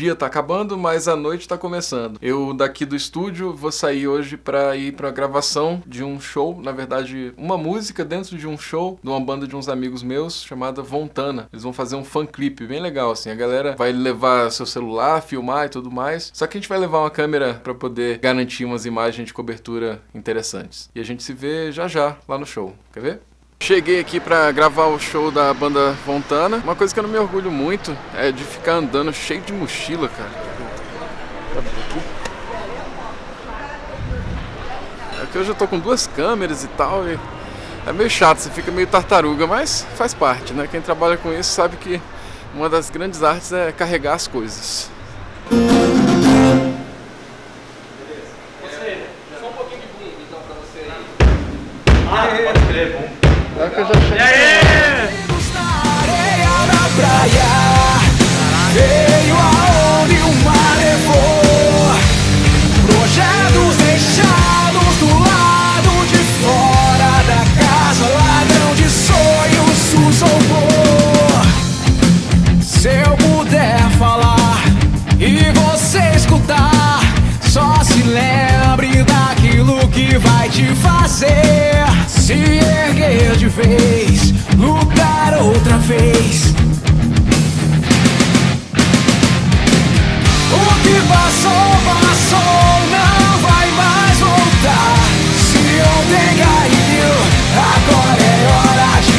dia tá acabando, mas a noite tá começando. Eu daqui do estúdio vou sair hoje para ir pra gravação de um show, na verdade, uma música dentro de um show de uma banda de uns amigos meus chamada Vontana. Eles vão fazer um fan clipe bem legal assim. A galera vai levar seu celular, filmar e tudo mais. Só que a gente vai levar uma câmera para poder garantir umas imagens de cobertura interessantes. E a gente se vê já já lá no show. Quer ver? Cheguei aqui para gravar o show da banda Fontana. Uma coisa que eu não me orgulho muito é de ficar andando cheio de mochila, cara. É que hoje eu tô com duas câmeras e tal. E é meio chato, você fica meio tartaruga, mas faz parte, né? Quem trabalha com isso sabe que uma das grandes artes é carregar as coisas. Ah, pode crer, bom. É que eu já cheguei. E aí? areia na praia Veio aonde o mar levou Projetos deixados do lado de fora da casa Ladrão de sonhos sussurrou Se eu puder falar e você escutar Só se lembre daquilo que vai te fazer Se de vez, lutar outra vez. O que passou, passou, não vai mais voltar. Se ontem caiu, agora é hora de.